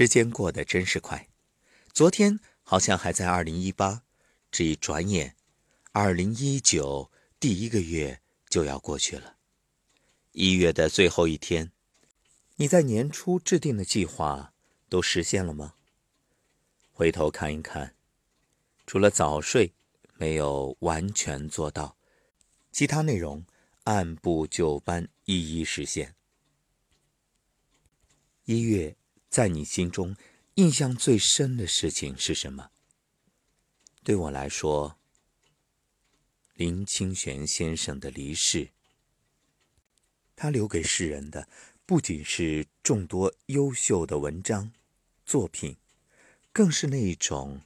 时间过得真是快，昨天好像还在二零一八，这一转眼，二零一九第一个月就要过去了。一月的最后一天，你在年初制定的计划都实现了吗？回头看一看，除了早睡没有完全做到，其他内容按部就班，一一实现。一月。在你心中，印象最深的事情是什么？对我来说，林清玄先生的离世。他留给世人的，不仅是众多优秀的文章作品，更是那一种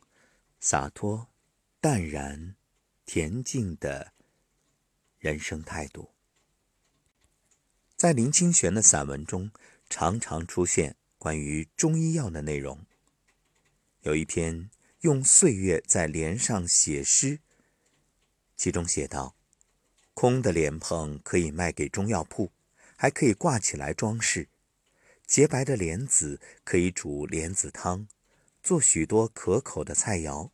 洒脱、淡然、恬静的人生态度。在林清玄的散文中，常常出现。关于中医药的内容，有一篇用岁月在莲上写诗，其中写道：“空的莲蓬可以卖给中药铺，还可以挂起来装饰；洁白的莲子可以煮莲子汤，做许多可口的菜肴；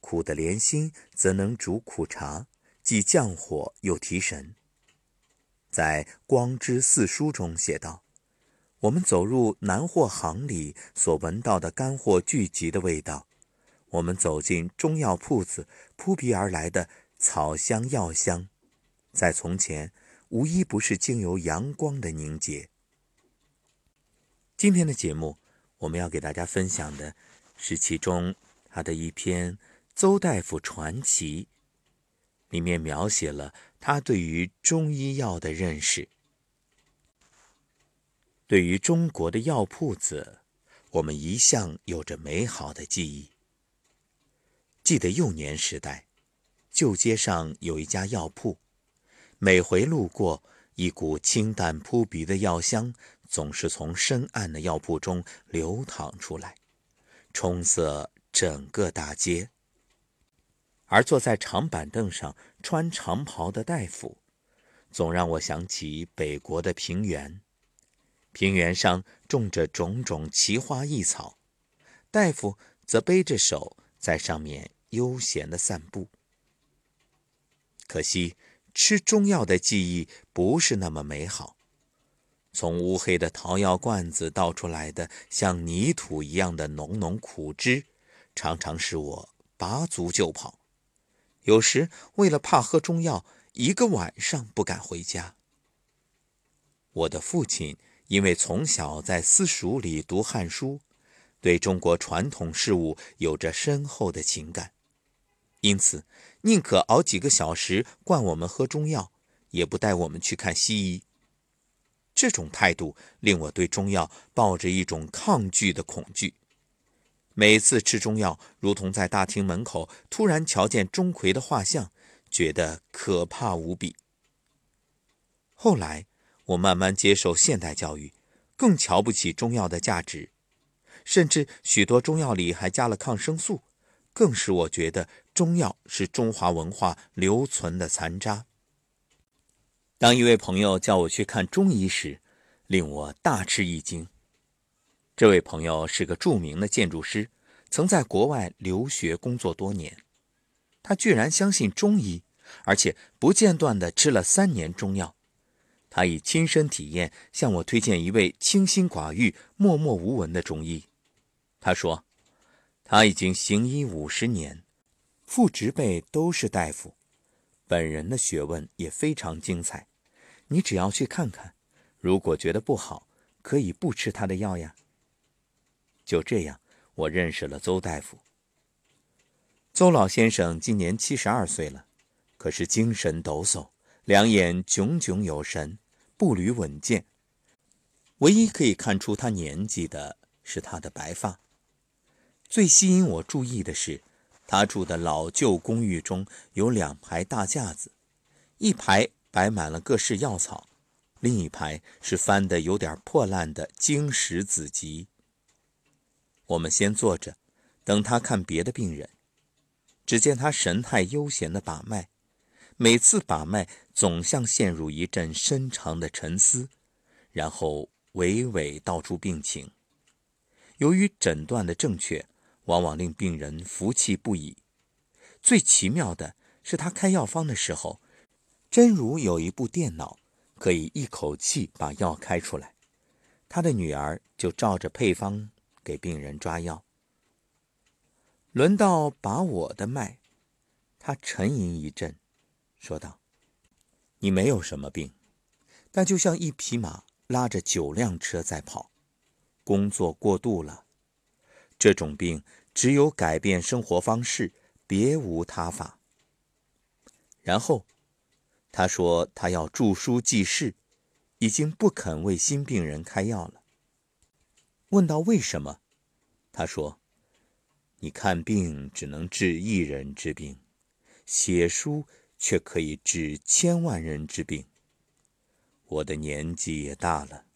苦的莲心则能煮苦茶，既降火又提神。”在《光之四书》中写道。我们走入南货行里所闻到的干货聚集的味道，我们走进中药铺子扑鼻而来的草香药香，在从前无一不是经由阳光的凝结。今天的节目，我们要给大家分享的是其中他的一篇《邹大夫传奇》，里面描写了他对于中医药的认识。对于中国的药铺子，我们一向有着美好的记忆。记得幼年时代，旧街上有一家药铺，每回路过，一股清淡扑鼻的药香总是从深暗的药铺中流淌出来，充塞整个大街。而坐在长板凳上穿长袍的大夫，总让我想起北国的平原。平原上种着种种奇花异草，大夫则背着手在上面悠闲地散步。可惜吃中药的记忆不是那么美好，从乌黑的桃药罐子倒出来的像泥土一样的浓浓苦汁，常常使我拔足就跑。有时为了怕喝中药，一个晚上不敢回家。我的父亲。因为从小在私塾里读《汉书》，对中国传统事物有着深厚的情感，因此宁可熬几个小时灌我们喝中药，也不带我们去看西医。这种态度令我对中药抱着一种抗拒的恐惧。每次吃中药，如同在大厅门口突然瞧见钟馗的画像，觉得可怕无比。后来。我慢慢接受现代教育，更瞧不起中药的价值，甚至许多中药里还加了抗生素，更使我觉得中药是中华文化留存的残渣。当一位朋友叫我去看中医时，令我大吃一惊。这位朋友是个著名的建筑师，曾在国外留学工作多年，他居然相信中医，而且不间断地吃了三年中药。他以亲身体验向我推荐一位清心寡欲、默默无闻的中医。他说，他已经行医五十年，父执辈都是大夫，本人的学问也非常精彩。你只要去看看，如果觉得不好，可以不吃他的药呀。就这样，我认识了邹大夫。邹老先生今年七十二岁了，可是精神抖擞，两眼炯炯有神。步履稳健，唯一可以看出他年纪的是他的白发。最吸引我注意的是，他住的老旧公寓中有两排大架子，一排摆满了各式药草，另一排是翻得有点破烂的经史子集。我们先坐着，等他看别的病人。只见他神态悠闲地把脉。每次把脉，总像陷入一阵深长的沉思，然后娓娓道出病情。由于诊断的正确，往往令病人服气不已。最奇妙的是，他开药方的时候，真如有一部电脑，可以一口气把药开出来。他的女儿就照着配方给病人抓药。轮到把我的脉，他沉吟一阵，说道：“你没有什么病，但就像一匹马拉着九辆车在跑，工作过度了。这种病只有改变生活方式。”别无他法。然后，他说他要著书记事，已经不肯为新病人开药了。问到为什么，他说：“你看病只能治一人之病，写书却可以治千万人之病。我的年纪也大了，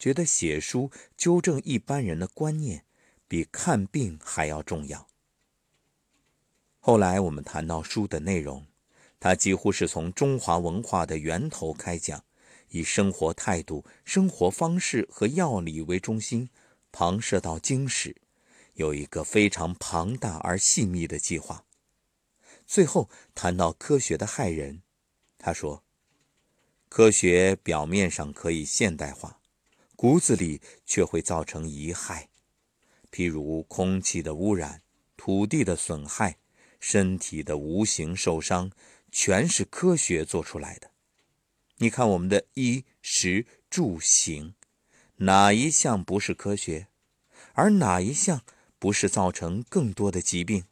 觉得写书纠正一般人的观念，比看病还要重要。”后来我们谈到书的内容，他几乎是从中华文化的源头开讲，以生活态度、生活方式和药理为中心，旁涉到经史，有一个非常庞大而细密的计划。最后谈到科学的害人，他说：“科学表面上可以现代化，骨子里却会造成遗害，譬如空气的污染、土地的损害。”身体的无形受伤，全是科学做出来的。你看我们的衣食住行，哪一项不是科学？而哪一项不是造成更多的疾病？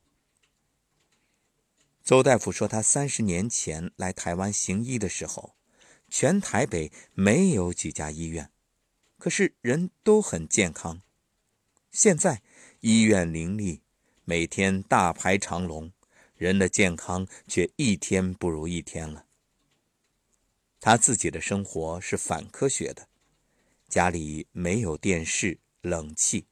邹大夫说，他三十年前来台湾行医的时候，全台北没有几家医院，可是人都很健康。现在医院林立，每天大排长龙。人的健康却一天不如一天了。他自己的生活是反科学的，家里没有电视、冷气，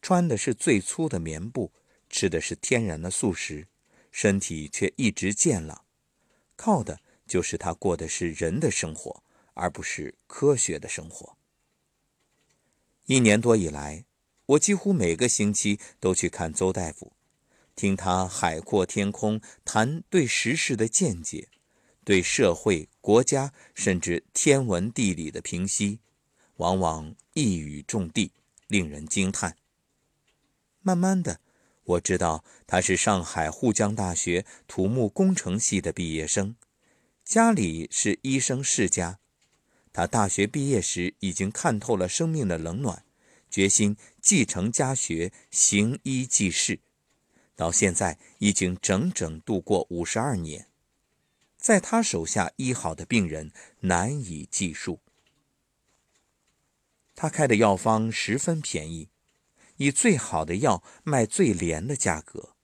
穿的是最粗的棉布，吃的是天然的素食，身体却一直健朗，靠的就是他过的是人的生活，而不是科学的生活。一年多以来，我几乎每个星期都去看邹大夫。听他海阔天空谈对时事的见解，对社会、国家甚至天文地理的评析，往往一语中的，令人惊叹。慢慢的，我知道他是上海沪江大学土木工程系的毕业生，家里是医生世家。他大学毕业时已经看透了生命的冷暖，决心继承家学，行医济世。到现在已经整整度过五十二年，在他手下医好的病人难以计数。他开的药方十分便宜，以最好的药卖最廉的价格，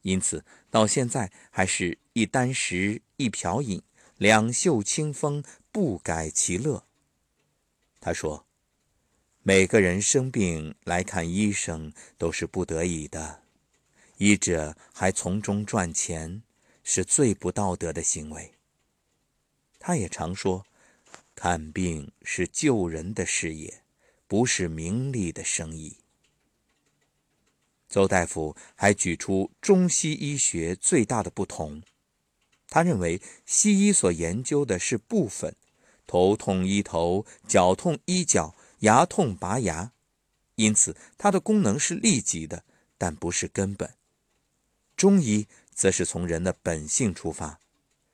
因此到现在还是一箪食一瓢饮，两袖清风不改其乐。他说：“每个人生病来看医生都是不得已的。”医者还从中赚钱，是最不道德的行为。他也常说，看病是救人的事业，不是名利的生意。邹大夫还举出中西医学最大的不同，他认为西医所研究的是部分，头痛医头，脚痛医脚，牙痛拔牙，因此它的功能是立即的，但不是根本。中医则是从人的本性出发，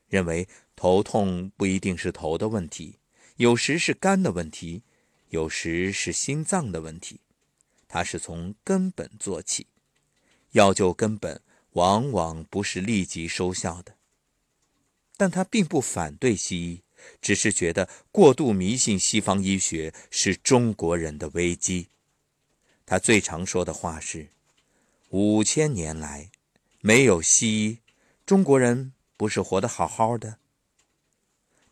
认为头痛不一定是头的问题，有时是肝的问题，有时是心脏的问题。它是从根本做起，要救根本，往往不是立即收效的。但他并不反对西医，只是觉得过度迷信西方医学是中国人的危机。他最常说的话是：五千年来。没有西医，中国人不是活得好好的。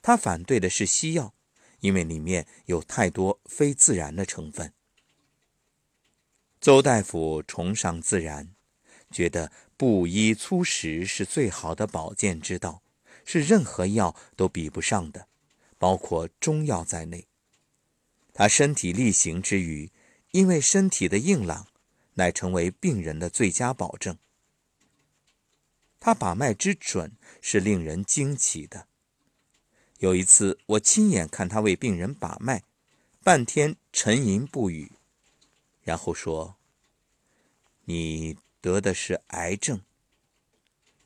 他反对的是西药，因为里面有太多非自然的成分。邹大夫崇尚自然，觉得布衣粗食是最好的保健之道，是任何药都比不上的，包括中药在内。他身体力行之余，因为身体的硬朗，乃成为病人的最佳保证。他把脉之准是令人惊奇的。有一次，我亲眼看他为病人把脉，半天沉吟不语，然后说：“你得的是癌症。”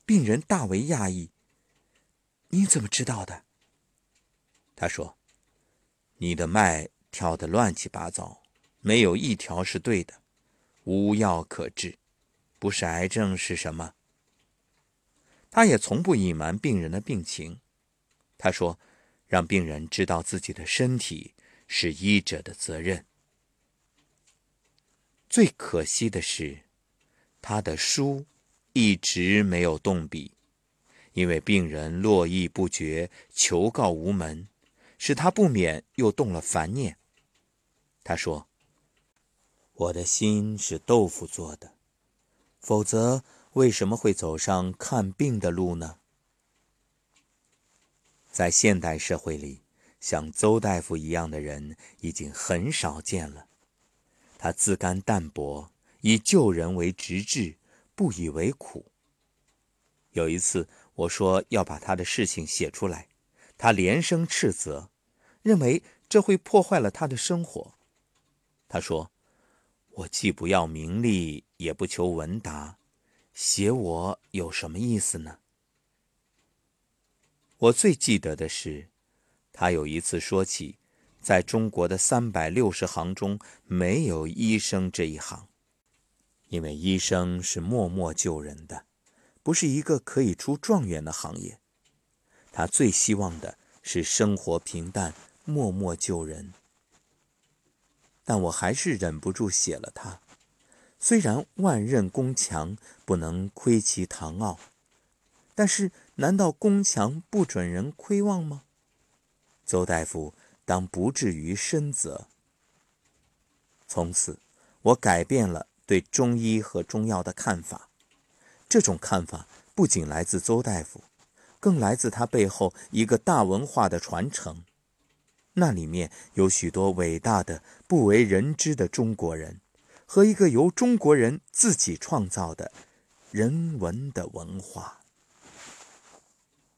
病人大为讶异：“你怎么知道的？”他说：“你的脉跳得乱七八糟，没有一条是对的，无药可治，不是癌症是什么？”他也从不隐瞒病人的病情。他说：“让病人知道自己的身体是医者的责任。”最可惜的是，他的书一直没有动笔，因为病人络绎不绝，求告无门，使他不免又动了烦念。他说：“我的心是豆腐做的，否则。”为什么会走上看病的路呢？在现代社会里，像邹大夫一样的人已经很少见了。他自甘淡泊，以救人为直志，不以为苦。有一次，我说要把他的事情写出来，他连声斥责，认为这会破坏了他的生活。他说：“我既不要名利，也不求闻达。”写我有什么意思呢？我最记得的是，他有一次说起，在中国的三百六十行中，没有医生这一行，因为医生是默默救人的，不是一个可以出状元的行业。他最希望的是生活平淡，默默救人。但我还是忍不住写了他。虽然万仞宫墙不能窥其堂奥，但是难道宫墙不准人窥望吗？邹大夫当不至于深责。从此，我改变了对中医和中药的看法。这种看法不仅来自邹大夫，更来自他背后一个大文化的传承。那里面有许多伟大的、不为人知的中国人。和一个由中国人自己创造的人文的文化。